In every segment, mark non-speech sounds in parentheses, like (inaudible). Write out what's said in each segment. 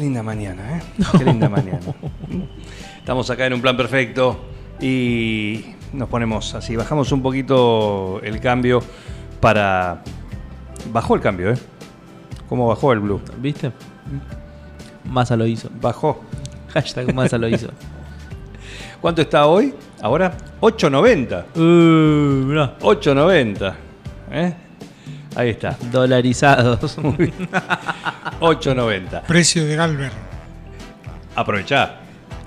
Linda mañana, ¿eh? (laughs) Qué linda mañana. Estamos acá en un plan perfecto y nos ponemos así, bajamos un poquito el cambio para... Bajó el cambio, ¿eh? ¿Cómo bajó el blue? ¿Viste? Massa lo hizo. Bajó. (laughs) Hashtag Massa lo hizo. (laughs) ¿Cuánto está hoy? Ahora 8.90. Uh, mirá. 8.90. ¿eh? Ahí está. Dolarizados. (laughs) Muy bien. 8.90. Precio de Galver. Aprovechá.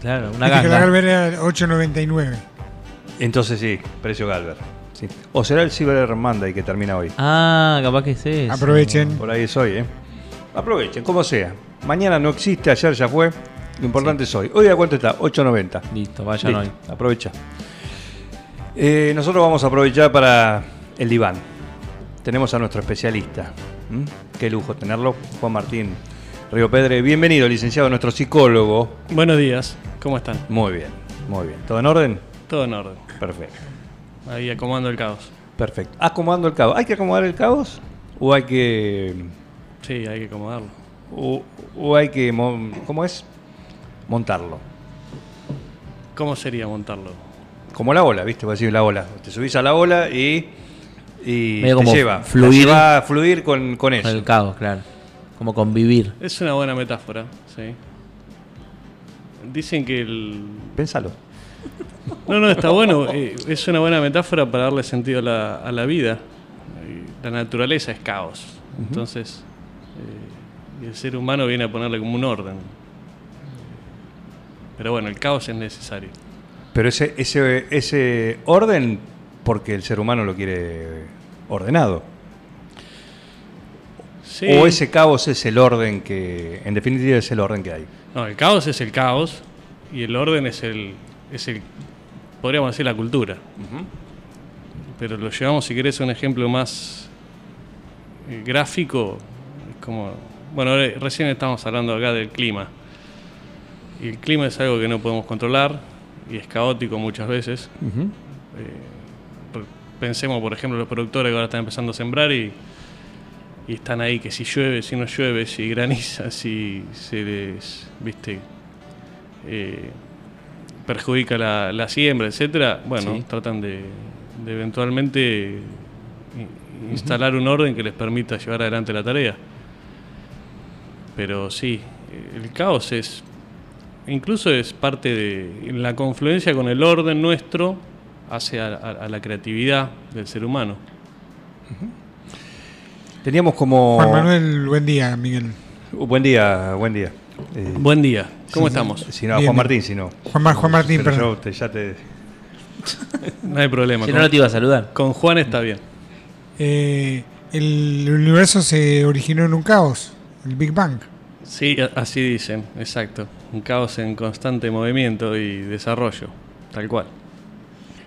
Claro, una que la ganga. Galver era 8.99. Entonces sí, precio Galver. Sí. O será el Cyber Monday que termina hoy. Ah, capaz que es eso. Aprovechen. Por ahí es hoy, ¿eh? Aprovechen, como sea. Mañana no existe, ayer ya fue. Lo importante es hoy. ¿Hoy a cuánto está? 8.90. Listo, vayan hoy. Aprovecha. Eh, nosotros vamos a aprovechar para el diván. Tenemos a nuestro especialista. ¿m? Qué lujo tenerlo. Juan Martín Río Pedre. Bienvenido, licenciado, nuestro psicólogo. Buenos días, ¿cómo están? Muy bien, muy bien. ¿Todo en orden? Todo en orden. Perfecto. Ahí acomodando el caos. Perfecto. Acomodando el caos. ¿Hay que acomodar el caos? ¿O hay que. Sí, hay que acomodarlo. o, o hay que. ¿Cómo es? Montarlo. ¿Cómo sería montarlo? Como la ola, ¿viste? Voy a decir la ola. Te subís a la ola y. Y Medio te como lleva. fluir. Te lleva a fluir con, con eso. Con el caos, claro. Como convivir. Es una buena metáfora, sí. Dicen que el... Pénsalo. No, no, está bueno. eh, Es una buena metáfora para darle sentido a la, a la vida. La naturaleza es caos. Entonces, eh, y el ser humano viene a ponerle como un orden. Pero bueno, el caos es necesario. Pero ese, ese, ese orden, porque el ser humano lo quiere ordenado. Sí. O ese caos es el orden que. En definitiva, es el orden que hay. No, el caos es el caos y el orden es el, es el podríamos decir la cultura. Pero lo llevamos, si querés, a un ejemplo más eh, gráfico. Es como, bueno, recién estamos hablando acá del clima. Y el clima es algo que no podemos controlar y es caótico muchas veces. Eh, por- pensemos, por ejemplo, los productores que ahora están empezando a sembrar y, y están ahí que si llueve, si no llueve, si graniza, si se les, viste, eh, perjudica la, la siembra, etcétera. Bueno, Sí. tratan de, de eventualmente instalar un orden que les permita llevar adelante la tarea. Pero sí, el caos es incluso es parte de la confluencia con el orden nuestro hace a, a- a la creatividad del ser humano. Teníamos como. Juan Manuel, buen día, Miguel. Uh, Buen día, buen día. Eh, Buen día, ¿cómo estamos? Si no, Bien, Juan. Martín, si no. Juan, Juan Martín, Pero perdón. yo te- ya te. (laughs) No hay problema. Si con, no, no te iba a saludar. con Juan está bien. Eh, el universo se originó en un caos, el Big Bang. Sí, así dicen, exacto. Un caos en constante movimiento y desarrollo, tal cual.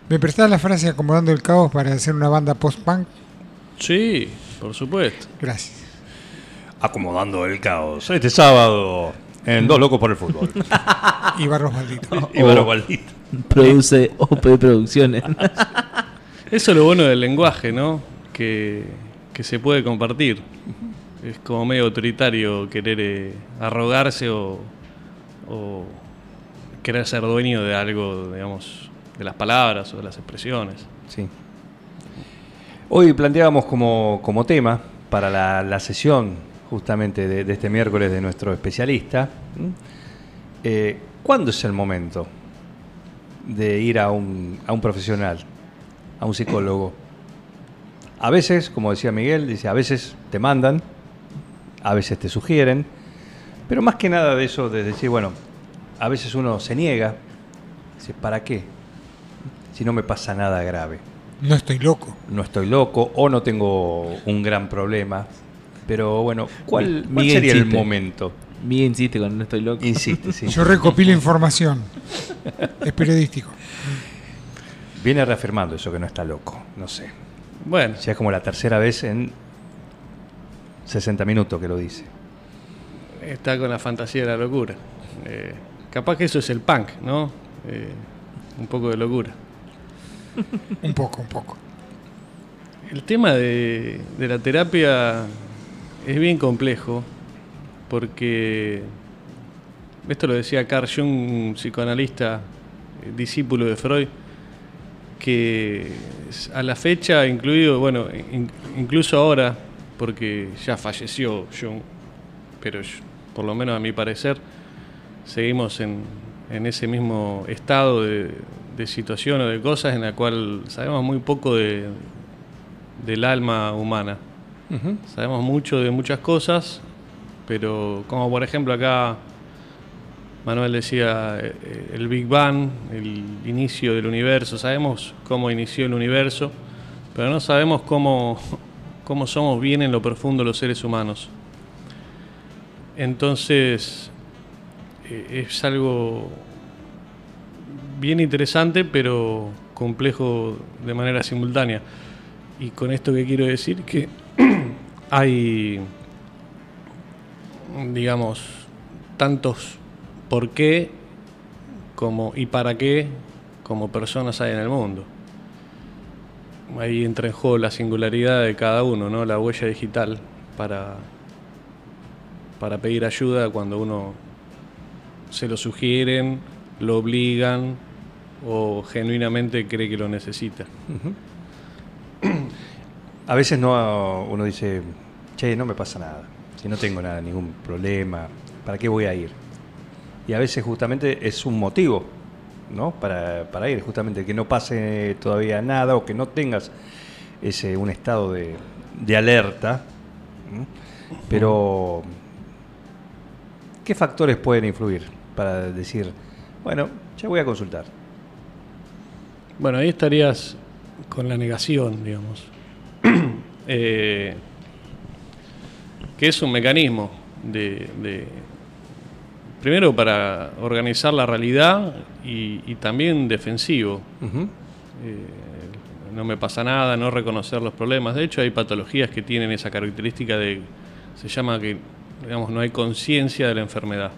¿Me prestás la frase acomodando el caos para hacer una banda post-punk? Sí, por supuesto. Gracias. Acomodando el caos. Este sábado en Dos Locos por el Fútbol. (laughs) Y Barros Maldito. (laughs) y Barro Baldito. Produce OP Producciones. Eso es lo bueno del lenguaje, ¿no? Que, que se puede compartir. Es como medio autoritario querer eh, arrogarse o, o querer ser dueño de algo, digamos, de las palabras o de las expresiones. Sí. Hoy planteábamos como, como tema para la, la sesión justamente de, este miércoles de nuestro especialista, eh, ¿cuándo es el momento de ir a un, a un profesional, a un psicólogo? A veces, como decía Miguel, dice, a veces te mandan, a veces te sugieren, pero más que nada de eso, de decir, bueno, a veces uno se niega, dice, ¿para qué? Si no me pasa nada grave. No estoy loco. no estoy loco o no tengo un gran problema. Pero bueno, ¿cuál, cuál Miguel sería el momento? Miguel insiste con no estoy loco. Insiste, sí. Yo recopilo información. Es periodístico. Viene reafirmando eso que no está loco, no sé. Bueno, Ya es como la tercera vez en 60 minutos que lo dice. está con la fantasía de la locura. Eh, capaz que eso es el punk, ¿no? Eh, un poco de locura. Un poco, un poco. El tema de, la terapia es bien complejo porque esto lo decía Carl Jung, un psicoanalista, eh, discípulo de Freud, que a la fecha, incluido, bueno, in- incluso ahora, porque ya falleció Jung, pero por lo menos a mi parecer, seguimos en ese mismo estado de, de situación o de cosas en la cual sabemos muy poco de, del alma humana. Sabemos mucho de muchas cosas, pero como por ejemplo acá Manuel decía eh, eh, el Big Bang, el inicio del universo, sabemos cómo inició el universo, pero no sabemos cómo, (laughs) cómo somos bien en lo profundo los seres humanos. Entonces eh, es algo bien interesante, pero complejo de manera simultánea. Y con esto que quiero decir que (clears throat) hay, digamos, tantos por qué como y para qué como personas hay en el mundo. Ahí entra en juego la singularidad de cada uno, ¿no? La huella digital para, para pedir ayuda cuando uno se lo sugieren, lo obligan o genuinamente cree que lo necesita. A veces no uno dice, che, no me pasa nada, si no tengo nada, ningún problema, ¿para qué voy a ir? Y a veces justamente es un motivo, ¿no? Para, para ir, justamente que no pase todavía nada o que no tengas ese un estado de, de alerta. Pero, ¿qué factores pueden influir para decir, bueno, ya voy a consultar? Bueno, ahí estarías con la negación, digamos. (clears throat) Eh, que es un mecanismo de, de- primero para organizar la realidad y, y también defensivo. Eh, no me pasa nada, no reconocer los problemas. De hecho, hay patologías que tienen esa característica de, se llama que, digamos, no hay conciencia de la enfermedad.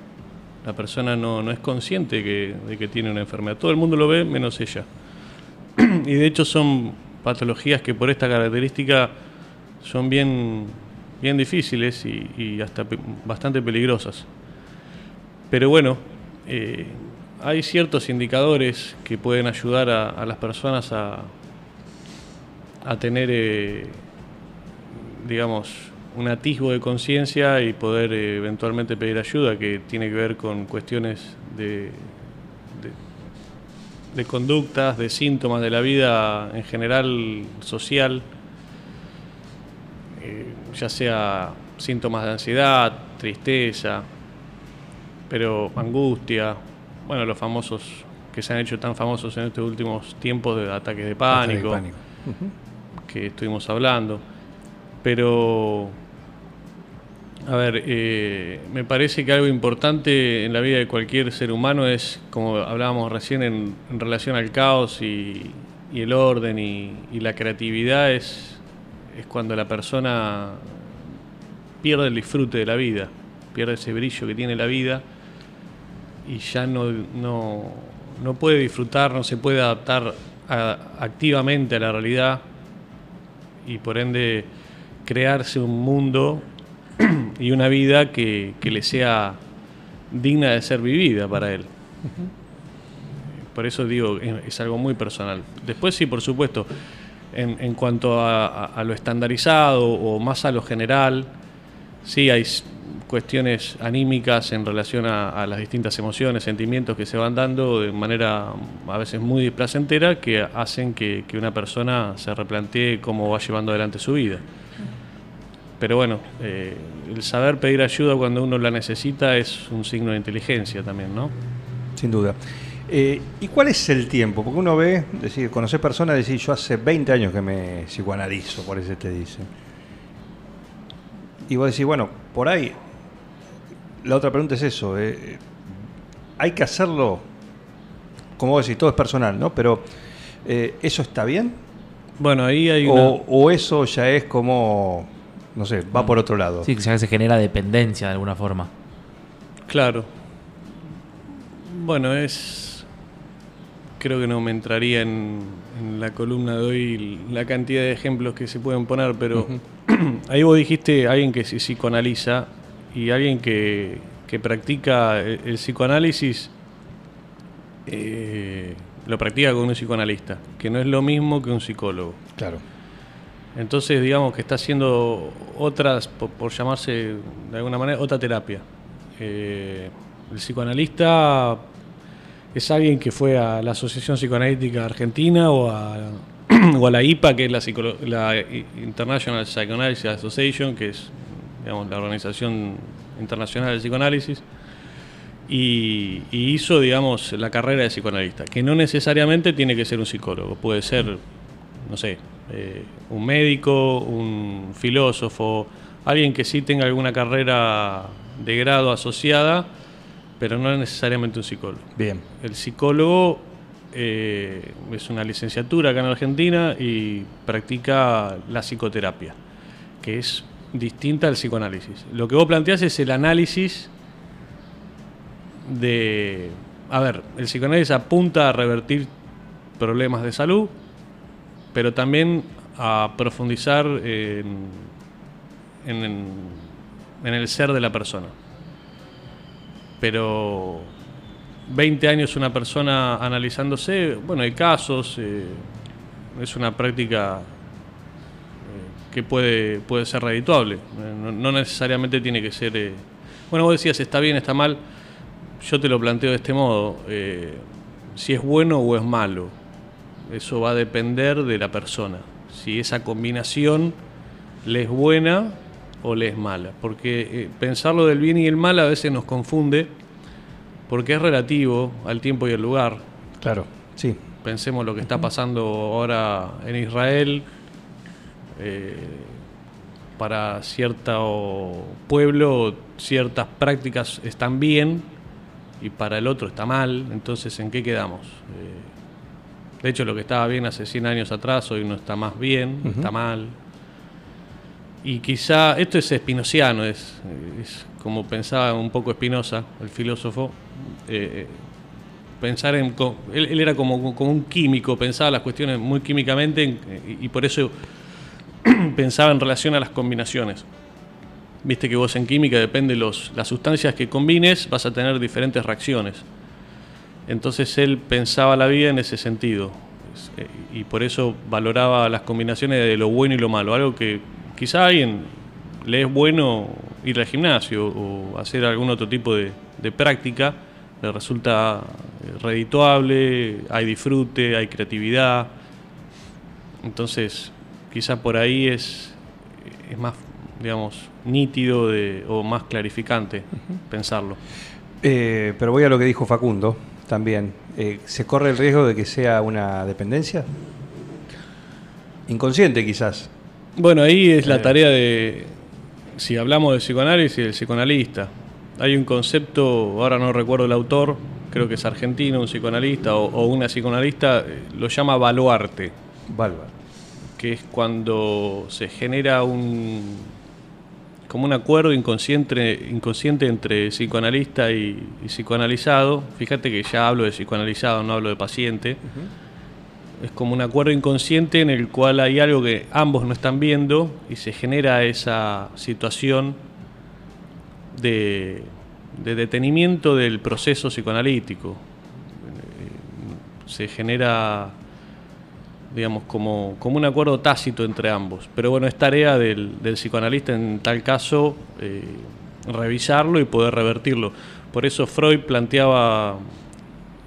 La persona no, no es consciente que- de que tiene una enfermedad. Todo el mundo lo ve menos ella. Y de hecho son patologías que por esta característica son bien, bien difíciles y, hasta bastante peligrosas. Pero bueno, eh, hay ciertos indicadores que pueden ayudar a, a las personas a, a tener, eh, digamos, un atisbo de conciencia y poder eh, eventualmente pedir ayuda, que tiene que ver con cuestiones de, de, de conductas, de síntomas de la vida en general social, eh, ya sea síntomas de ansiedad, tristeza, pero angustia, bueno, los famosos que se han hecho tan famosos en estos últimos tiempos de ataques de pánico, Pánico. que estuvimos hablando. Pero, a ver, eh, me parece que algo importante en la vida de cualquier ser humano es, como hablábamos recién en, en relación al caos y, el orden y, la creatividad, es, cuando la persona pierde el disfrute de la vida, pierde ese brillo que tiene la vida y ya no, no, no puede disfrutar, no se puede adaptar activamente a la realidad y por ende crearse un mundo y una vida que, que le sea digna de ser vivida para él. Por eso digo, es, es algo muy personal. Después sí, por supuesto, en, en cuanto a, a- a lo estandarizado o más a lo general, sí hay cuestiones anímicas en relación a, a las distintas emociones, sentimientos que se van dando de manera a veces muy displacentera que hacen que, que una persona se replantee cómo va llevando adelante su vida. Pero bueno, eh, el saber pedir ayuda cuando uno la necesita es un signo de inteligencia también, ¿no? Sin duda. Eh, ¿Y cuál es el tiempo? Porque uno ve, decir, conocer personas, decir, yo hace 20 años que me psicoanalizo, por eso te dicen. Y vos decís, bueno, por ahí, la otra pregunta es eso, eh, hay que hacerlo, como vos decís, todo es personal, ¿no? Pero, eh, ¿eso está bien? Bueno, ahí hay o, una... o eso ya es como, no sé, va por otro lado. Sí, que ya se genera dependencia de alguna forma. Claro. Bueno, es... Creo que no me entraría en, en la columna de hoy la cantidad de ejemplos que se pueden poner, pero (clears throat) ahí vos dijiste alguien que se psicoanaliza y alguien que, que practica el, el psicoanálisis eh, lo practica con un psicoanalista, que no es lo mismo que un psicólogo. Claro. Entonces, digamos que está haciendo otras, por, llamarse de alguna manera, otra terapia. Eh, el psicoanalista es alguien que fue a la Asociación Psicoanalítica Argentina o a, (clears throat) o a la IPA, que es la International Psychoanalysis Association, que es digamos, la Organización Internacional del Psicoanálisis, y, y hizo, digamos, la carrera de psicoanalista, que no necesariamente tiene que ser un psicólogo, puede ser, no sé, eh, un médico, un filósofo, alguien que sí tenga alguna carrera de grado asociada, pero no necesariamente un psicólogo. Bien. El psicólogo eh, es una licenciatura acá en Argentina y practica la psicoterapia, que es distinta al psicoanálisis. Lo que vos planteás es el análisis de... A ver, el psicoanálisis apunta a revertir problemas de salud, pero también a profundizar en, en- en el ser de la persona. Pero 20 años una persona analizándose, bueno, hay casos, eh, es una práctica eh, que puede, puede ser redituable. No, no necesariamente tiene que ser... eh, bueno, vos decías, está bien, está mal. Yo te lo planteo de este modo. si es bueno o es malo. Eso va a depender de la persona. Si esa combinación le es buena o le es mala. Porque eh, pensar lo del bien y el mal a veces nos confunde porque es relativo al tiempo y al lugar. Claro, sí. Pensemos lo que está pasando ahora en Israel. eh, para cierto pueblo ciertas prácticas están bien y para el otro está mal. Entonces, ¿en qué quedamos? Eh, de hecho, lo que estaba bien hace 100 años atrás hoy no está más bien, está mal. Y quizá, esto es espinociano, es, es como pensaba un poco Spinoza, el filósofo, eh, pensar en... Él, él era como, como un químico, pensaba las cuestiones muy químicamente en- y, y por eso (clears throat) pensaba en relación a las combinaciones. Viste que vos en química depende los, las sustancias que combines, vas a tener diferentes reacciones. Entonces él pensaba la vida en ese sentido. Es, eh, Y por eso valoraba las combinaciones de lo bueno y lo malo. Algo que quizá a alguien le es bueno ir al gimnasio o hacer algún otro tipo de, de práctica, le resulta eh, redituable, hay disfrute, hay creatividad. Entonces, quizá por ahí es, es más, digamos, nítido de- o más clarificante pensarlo. Eh, pero voy a lo que dijo Facundo también. Eh, ¿Se corre el riesgo de que sea una dependencia? Inconsciente quizás. Bueno, ahí es Eh. la tarea de, si hablamos de psicoanálisis, del psicoanalista. Hay un concepto, ahora no recuerdo el autor, creo que es argentino, un psicoanalista o, o una psicoanalista, eh, lo llama baluarte, Valva. que es cuando se genera un como un acuerdo inconsciente, inconsciente entre psicoanalista y, y psicoanalizado. Fíjate que ya hablo de psicoanalizado, no hablo de paciente. Es como un acuerdo inconsciente en el cual hay algo que ambos no están viendo y se genera esa situación de, de detenimiento del proceso psicoanalítico. Eh, Se genera, digamos, como, como un acuerdo tácito entre ambos. Pero bueno, es tarea del, del psicoanalista en tal caso eh, revisarlo y poder revertirlo. Por eso Freud planteaba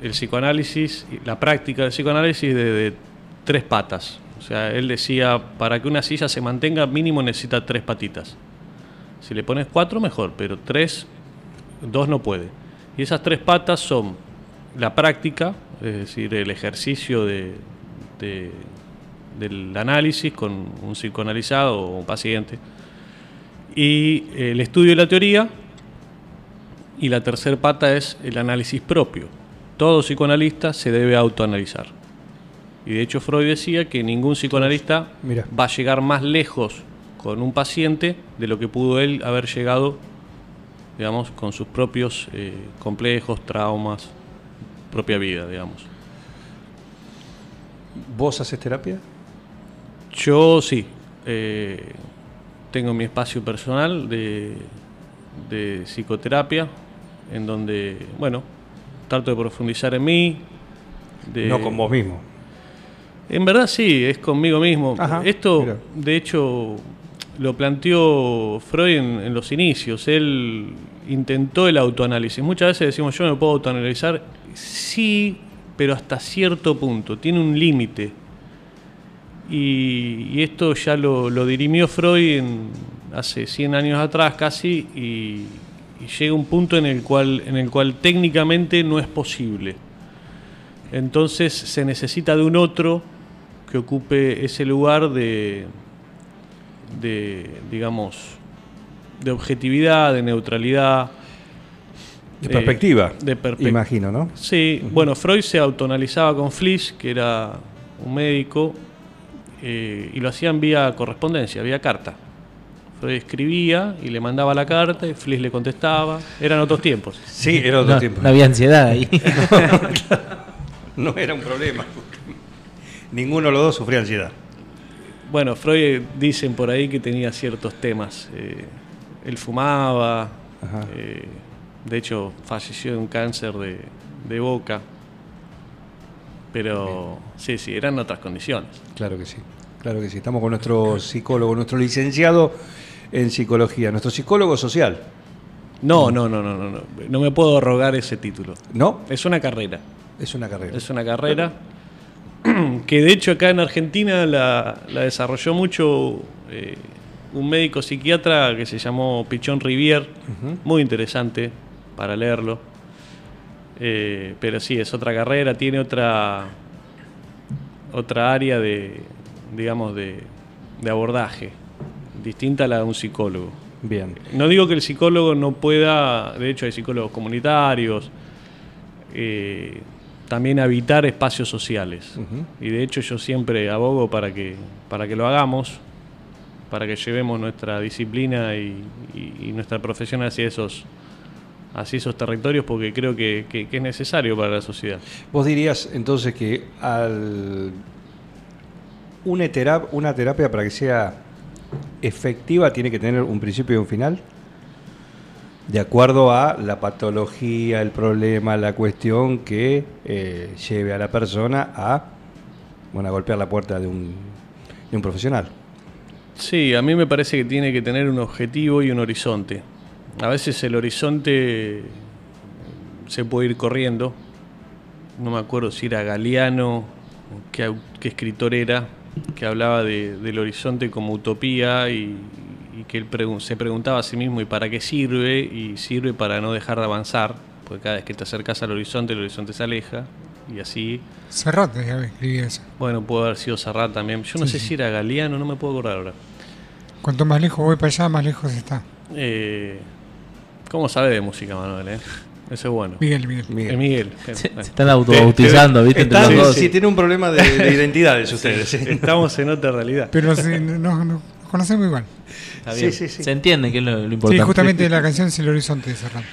el psicoanálisis, la práctica del psicoanálisis de, de tres patas. O sea, él decía, para que una silla se mantenga, mínimo necesita tres patitas. Si le pones cuatro, mejor, pero tres, dos no puede. Y esas tres patas son la práctica, es decir, el ejercicio de, de- del análisis con un psicoanalizado o un paciente, y el estudio de la teoría, y la tercera pata es el análisis propio. Todo psicoanalista se debe autoanalizar. Y de hecho Freud decía que ningún psicoanalista Mira. va a llegar más lejos con un paciente de lo que pudo él haber llegado, digamos, con sus propios eh, complejos, traumas, propia vida, digamos. ¿Vos haces terapia? Yo sí, eh, tengo mi espacio personal de, de psicoterapia, en donde, bueno, trato de profundizar en mí. de- No con vos mismo. En verdad sí, es conmigo mismo. Ajá, Esto, mira. de hecho, lo planteó Freud en, en los inicios. Él intentó el autoanálisis. Muchas veces decimos, yo me puedo autoanalizar. Sí, pero hasta cierto punto. Tiene un límite. Y, esto ya lo, dirimió Freud hace 100 años atrás casi y, llega un punto en el cual, en el cual técnicamente no es posible. Entonces se necesita de un otro que ocupe ese lugar de digamos, de objetividad, de neutralidad. De eh, perspectiva, de perpe- imagino, ¿no? Sí, bueno, Freud se autoanalizaba con Fliss, que era un médico, eh, y lo hacían vía correspondencia, vía carta. Freud escribía y le mandaba la carta y Fliss le contestaba. Eran otros tiempos. Sí, era otro No, tiempo. no había ansiedad ahí. (laughs) No era un problema. Ninguno de los dos sufría ansiedad. Bueno, Freud dicen por ahí que tenía ciertos temas. eh, él fumaba, Ajá. eh, de hecho falleció de un cáncer de, de boca. Pero sí, sí, eran otras condiciones. Claro que sí, claro que sí. Estamos con nuestro psicólogo, nuestro licenciado en psicología, nuestro psicólogo social. No, no, no, no, no, no. No me puedo rogar ese título. ¿No? Es una carrera. Es una carrera. Es una carrera (clears throat) que de hecho acá en Argentina la, la desarrolló mucho eh, un médico psiquiatra que se llamó Pichón Rivier, muy interesante para leerlo. Eh, pero sí, es otra carrera, tiene otra otra área de, digamos, de, de abordaje, distinta a la de un psicólogo. Bien. No digo que el psicólogo no pueda, de hecho hay psicólogos comunitarios, eh, también habitar espacios sociales. Y de hecho yo siempre abogo para que, para que lo hagamos, para que llevemos nuestra disciplina y, y- y nuestra profesión hacia esos, hacia esos territorios porque creo que, que- que es necesario para la sociedad. Vos dirías entonces que al una, terap- una terapia para que sea efectiva tiene que tener un principio y un final, de acuerdo a la patología, el problema, la cuestión que eh, lleve a la persona a, bueno, a golpear la puerta de un, de un profesional. Sí, a mí me parece que tiene que tener un objetivo y un horizonte. A veces el horizonte se puede ir corriendo. No me acuerdo si era Galeano, qué, escritor era, que hablaba de- del horizonte como utopía y, y que él pregun- se preguntaba a sí mismo ¿y para qué sirve? Y sirve para no dejar de avanzar, porque cada vez que te acercas al horizonte, el horizonte se aleja y así Serrat escribía eso. bueno, pudo haber sido Serrat también. Yo no Sí, sé sí. si era Galeano, no me puedo acordar ahora. Cuanto más lejos voy para allá, más lejos está. Eh, ¿Cómo sabe de música, Manuel? eh? Eso es bueno. Miguel, Miguel. Eh, Miguel. Se, Bueno. se están autobautizando, ¿viste? Entre los dos. sí, tiene un problema de, de (laughs) identidades ustedes. sí. Estamos en otra realidad. Pero sí, no, no, nos conocemos igual. Está bien. Sí, sí, sí. Se entiende que es lo, lo Sí, importante. justamente la canción es el horizonte de Serrat.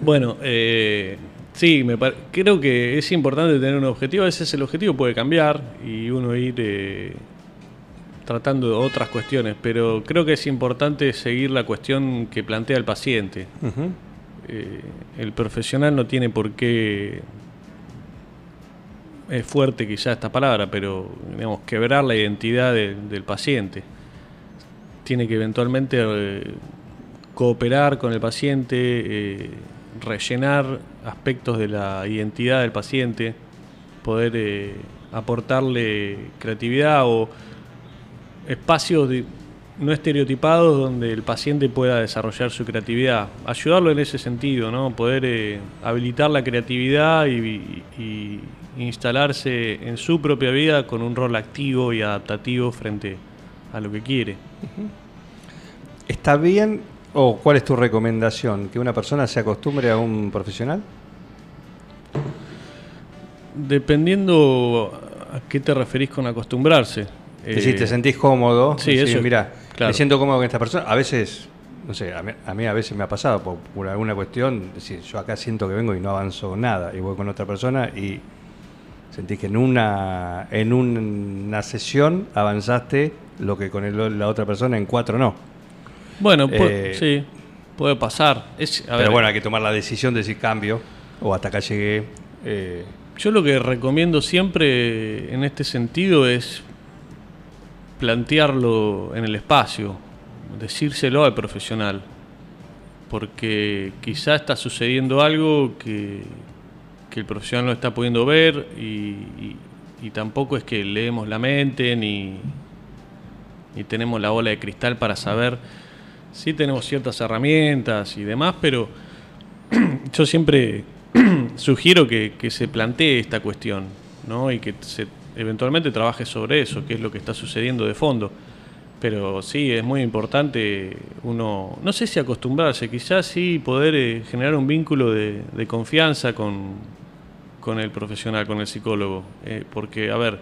Bueno, eh, sí, me par- creo que es importante tener un objetivo. A veces el objetivo puede cambiar y uno ir eh, tratando de otras cuestiones, pero creo que es importante seguir la cuestión que plantea el paciente. Eh, el profesional no tiene por qué es fuerte quizá esta palabra, pero digamos, quebrar la identidad de- del paciente. Tiene que eventualmente eh, cooperar con el paciente, eh, rellenar aspectos de la identidad del paciente, poder aportarle creatividad o espacios de, no estereotipados donde el paciente pueda desarrollar su creatividad. Ayudarlo en ese sentido, ¿no? Poder eh, habilitar la creatividad y, y instalarse en su propia vida con un rol activo y adaptativo frente a lo que quiere. ¿Está bien o cuál es tu recomendación? ¿Que una persona se acostumbre a un profesional? Dependiendo a qué te referís con acostumbrarse. Es decir, te sentís cómodo. sí, decís, eso, Mira, claro. me siento cómodo con esta persona. A veces, no sé, a mí a, mí a veces me ha pasado por, por alguna cuestión. Decir, yo acá siento que vengo y no avanzo nada. Y voy con otra persona y sentís que en una, en una sesión avanzaste lo que con el- la otra persona en cuatro no. Bueno, Eh, sí, puede pasar. Es, a Pero ver, bueno, hay que tomar la decisión de decir cambio o hasta acá llegué. eh, Yo lo que recomiendo siempre en este sentido es plantearlo en el espacio, decírselo al profesional, porque quizá está sucediendo algo que, que el profesional no está pudiendo ver y, tampoco es que leemos la mente ni, ni tenemos la bola de cristal para saber. Sí tenemos ciertas herramientas y demás, pero (clears throat) yo siempre (clears throat) sugiero que, que se plantee esta cuestión, ¿no? Y que se eventualmente trabaje sobre eso, qué es lo que está sucediendo de fondo. Pero sí, es muy importante uno, no sé si acostumbrarse, quizás sí poder eh, generar un vínculo de, de confianza con, con el profesional, con el psicólogo. Eh, porque, a ver,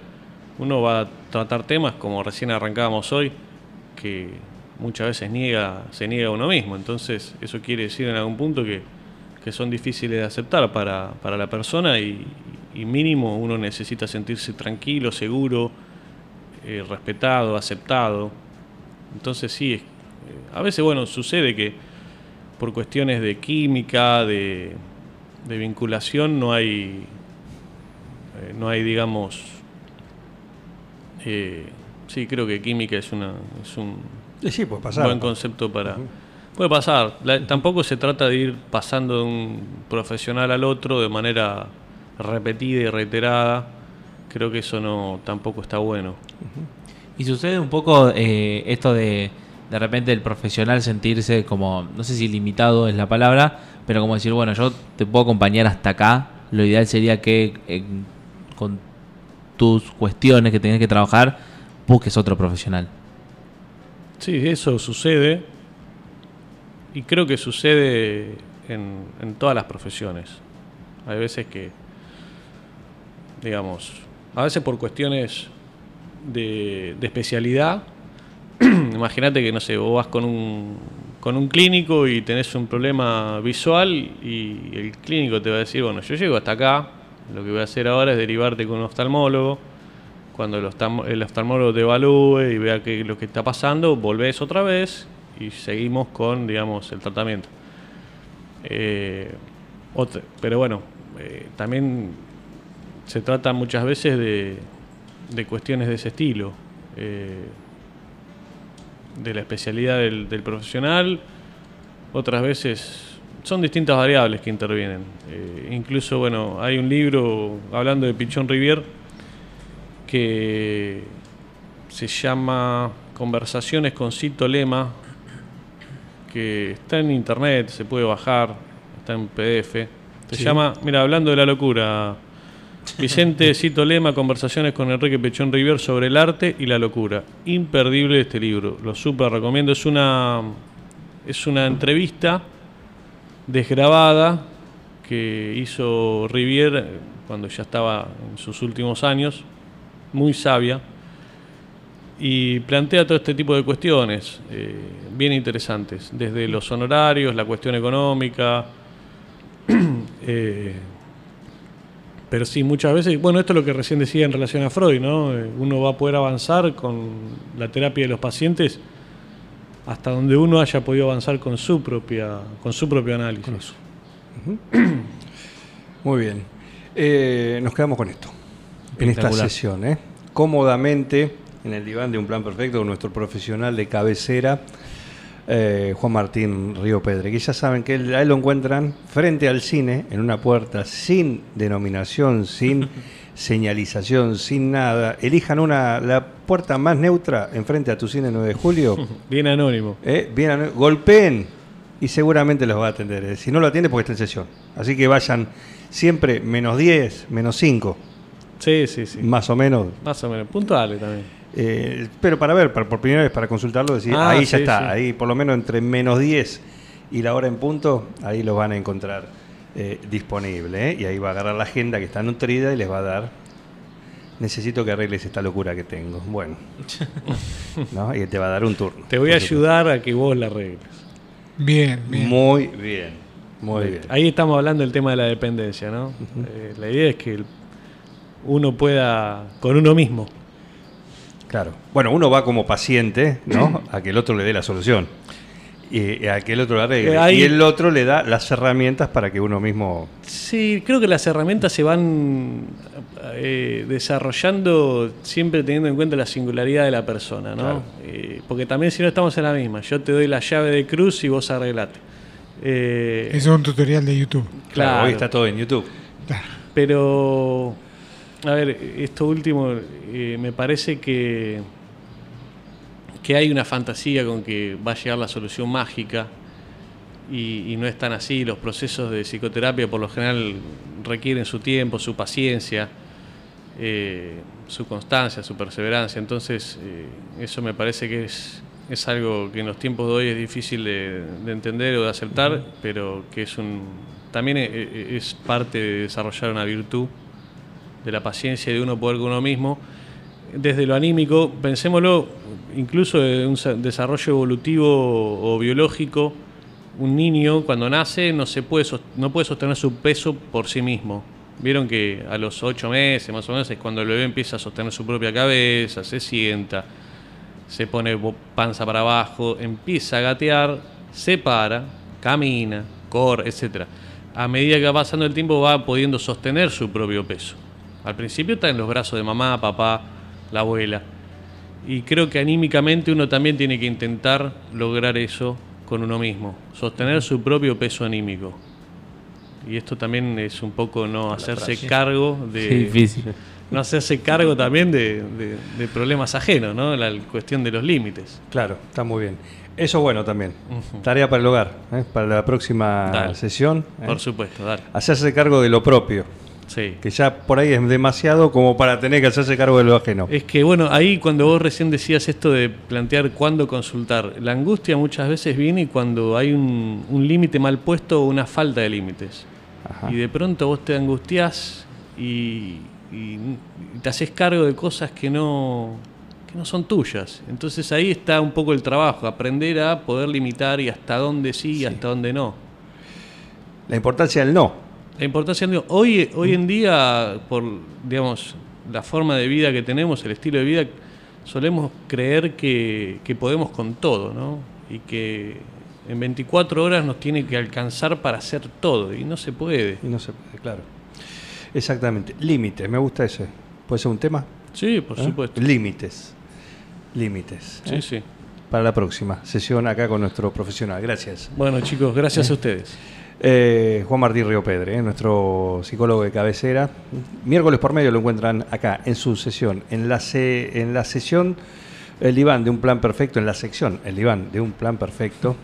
uno va a tratar temas como recién arrancábamos hoy, que muchas veces niega, se niega a uno mismo. Entonces, eso quiere decir en algún punto que, que son difíciles de aceptar para, para la persona y, y mínimo uno necesita sentirse tranquilo, seguro, eh, respetado, aceptado. Entonces sí, es- eh, a veces bueno, sucede que por cuestiones de química, de, de vinculación, no hay, eh, no hay digamos, sí, creo que química es, una, es un y sí, puede pasar. buen concepto para... Puede pasar. La- tampoco se trata de ir pasando de un profesional al otro de manera repetida y reiterada. Creo que eso no tampoco está bueno. Y sucede un poco eh, esto de de repente el profesional sentirse como, no sé si limitado es la palabra, pero como decir, bueno, yo te puedo acompañar hasta acá. Lo ideal sería que eh, con tus cuestiones que tenés que trabajar, busques otro profesional. Sí, eso sucede. Y creo que sucede en, en todas las profesiones. Hay veces que, digamos, a veces por cuestiones de, especialidad, (clears throat) imagínate que, no sé, vos vas con un, con un clínico y tenés un problema visual y el clínico te va a decir, bueno, yo llego hasta acá, lo que voy a hacer ahora es derivarte con un oftalmólogo. Cuando el, oftalmólogo te evalúe y vea que lo que está pasando, volvés otra vez y seguimos con, digamos, el tratamiento. Eh, pero bueno, eh, también se trata muchas veces de, de cuestiones de ese estilo, eh, de la especialidad del, del profesional, otras veces son distintas variables que intervienen. Eh, incluso, bueno, hay un libro hablando de Pichón Rivier que se llama Conversaciones con Cito Lema, que está en internet, se puede bajar, está en PDF. Se Sí. llama, mira, hablando de la locura, Vicente Cito Lema, Conversaciones con Enrique Pechón Rivier sobre el arte y la locura. Imperdible este libro, lo súper recomiendo. Es una, es una entrevista desgrabada que hizo Rivier cuando ya estaba en sus últimos años, muy sabia, y plantea todo este tipo de cuestiones eh, bien interesantes, desde los honorarios, la cuestión económica, (clears throat) eh, pero sí, muchas veces, bueno, esto es lo que recién decía en relación a Freud, ¿no? Eh, Uno va a poder avanzar con la terapia de los pacientes hasta donde uno haya podido avanzar con su propia, con su propio análisis. Muy bien. Eh, nos quedamos con esto. En esta sesión, ¿eh? Cómodamente, en el diván de un plan perfecto, con nuestro profesional de cabecera, eh, Juan Martín Río Pedre, que ya saben que él, a él lo encuentran frente al cine, en una puerta sin denominación, sin, (laughs) señalización, sin nada. Elijan una, la puerta más neutra enfrente a tu cine 9 de julio. (laughs) Bien anónimo. Eh, bien, golpeen y seguramente los va a atender. Eh, Si no lo atiende, porque está en sesión. Así que vayan siempre menos 10, menos 5, Sí, sí, sí. más o menos. Más o menos. Puntuales también. Eh, pero para ver, para- por primera vez, para consultarlo, decir, Ah, ahí ya está, sí. ahí por lo menos entre menos 10 y la hora en punto, ahí los van a encontrar eh, disponible. ¿eh? Y ahí va a agarrar la agenda que está nutrida y les va a dar. Necesito que arregles esta locura que tengo. Bueno, (laughs) ¿no? y te va a dar un turno. Te voy a ayudar a que vos la arregles. Bien, bien. Muy bien, muy bien. Ahí estamos hablando del tema de la dependencia, ¿no? Eh, la idea es que uno pueda con uno mismo. Claro. Bueno, uno va como paciente, ¿no? A que el otro le dé la solución. Y a que el otro la arregle. Eh, ahí- Y el otro le da las herramientas para que uno mismo. Sí, creo que las herramientas se van eh, desarrollando siempre teniendo en cuenta la singularidad de la persona, ¿no? Claro. Eh, porque también si no estamos en la misma, yo te doy la llave de cruz y vos arreglate. Eh, Eso es un tutorial de YouTube. Claro, hoy está todo en YouTube. Pero, a ver, esto último, eh, me parece que, que hay una fantasía con que va a llegar la solución mágica y, y no es tan así. Los procesos de psicoterapia por lo general requieren su tiempo, su paciencia, eh, su constancia, su perseverancia. Entonces, eh, eso me parece que es, es algo que en los tiempos de hoy es difícil de, de entender o de aceptar, pero que es un también es parte de desarrollar una virtud de la paciencia de uno poder con uno mismo. Desde lo anímico, pensémoslo, incluso de un sa- desarrollo evolutivo o biológico, un niño cuando nace no, se puede, no puede sostener su peso por sí mismo. Vieron que a los ocho meses más o menos es cuando el bebé empieza a sostener su propia cabeza, se sienta, se pone panza para abajo, empieza a gatear, se para, camina, corre, etc. A medida que va pasando el tiempo va pudiendo sostener su propio peso. Al principio está en los brazos de mamá, papá, la abuela. Y creo que anímicamente uno también tiene que intentar lograr eso con uno mismo, sostener su propio peso anímico. Y esto también es un poco no hacerse cargo de... Qué difícil. No hacerse cargo también de, de- de problemas ajenos, ¿no? La cuestión de los límites. Claro, está muy bien. Eso es bueno también. Tarea para el hogar, ¿eh? para la próxima Dale. sesión. ¿eh? Por supuesto, dale. Hacerse cargo de lo propio, Sí. que ya por ahí es demasiado como para tener que hacerse cargo de lo ajeno. Es que bueno, ahí cuando vos recién decías esto de plantear cuándo consultar, la angustia muchas veces viene cuando hay un, un límite mal puesto o una falta de límites. Y de pronto vos te angustiás y, y te haces cargo de cosas que no, que no son tuyas. Entonces ahí está un poco el trabajo, aprender a poder limitar y hasta dónde sí y hasta dónde no. La importancia del no. La importancia de hoy, hoy en día, por digamos, la forma de vida que tenemos, el estilo de vida, solemos creer que, que podemos con todo, ¿no? Y que en 24 horas nos tiene que alcanzar para hacer todo, y no se puede. Y no se puede, claro. Exactamente. Límites, me gusta ese. ¿Puede ser un tema? Sí, por ¿Eh? supuesto. Límites. Límites. Sí, ¿eh? sí. Para la próxima sesión acá con nuestro profesional. Gracias. Bueno, chicos, gracias a ustedes. Eh, Juan Martín Río Pedre, eh, nuestro psicólogo de cabecera. Miércoles por medio lo encuentran acá en su sesión, en la, se- en la sesión El diván de un plan perfecto, en la sección El diván de un plan perfecto,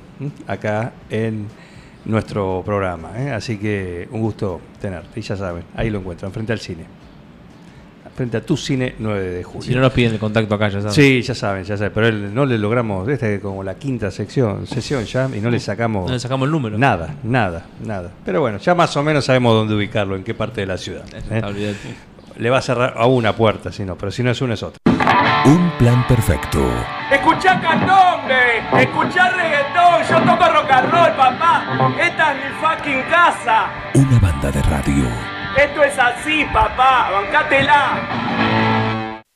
acá en nuestro programa. eh. Así que un gusto tenerte, y ya saben, ahí lo encuentran, frente al cine. Frente a tu cine 9 de julio. Si no nos piden el contacto acá, ya saben. Sí, ya saben, ya saben, pero él, no le logramos, esta es como la quinta sección, sesión ya, y no le sacamos... No le sacamos el número. Nada, nada, nada. Pero bueno, ya más o menos sabemos dónde ubicarlo, en qué parte de la ciudad. ¿eh? Le va a cerrar a una puerta, si no, pero si no es una es otra. Un plan perfecto. Escuchá candombe, escuchá reggaetón, yo toco rock and roll, papá. Esta es mi fucking casa. Una banda de radio. Esto es así, papá, bancátela.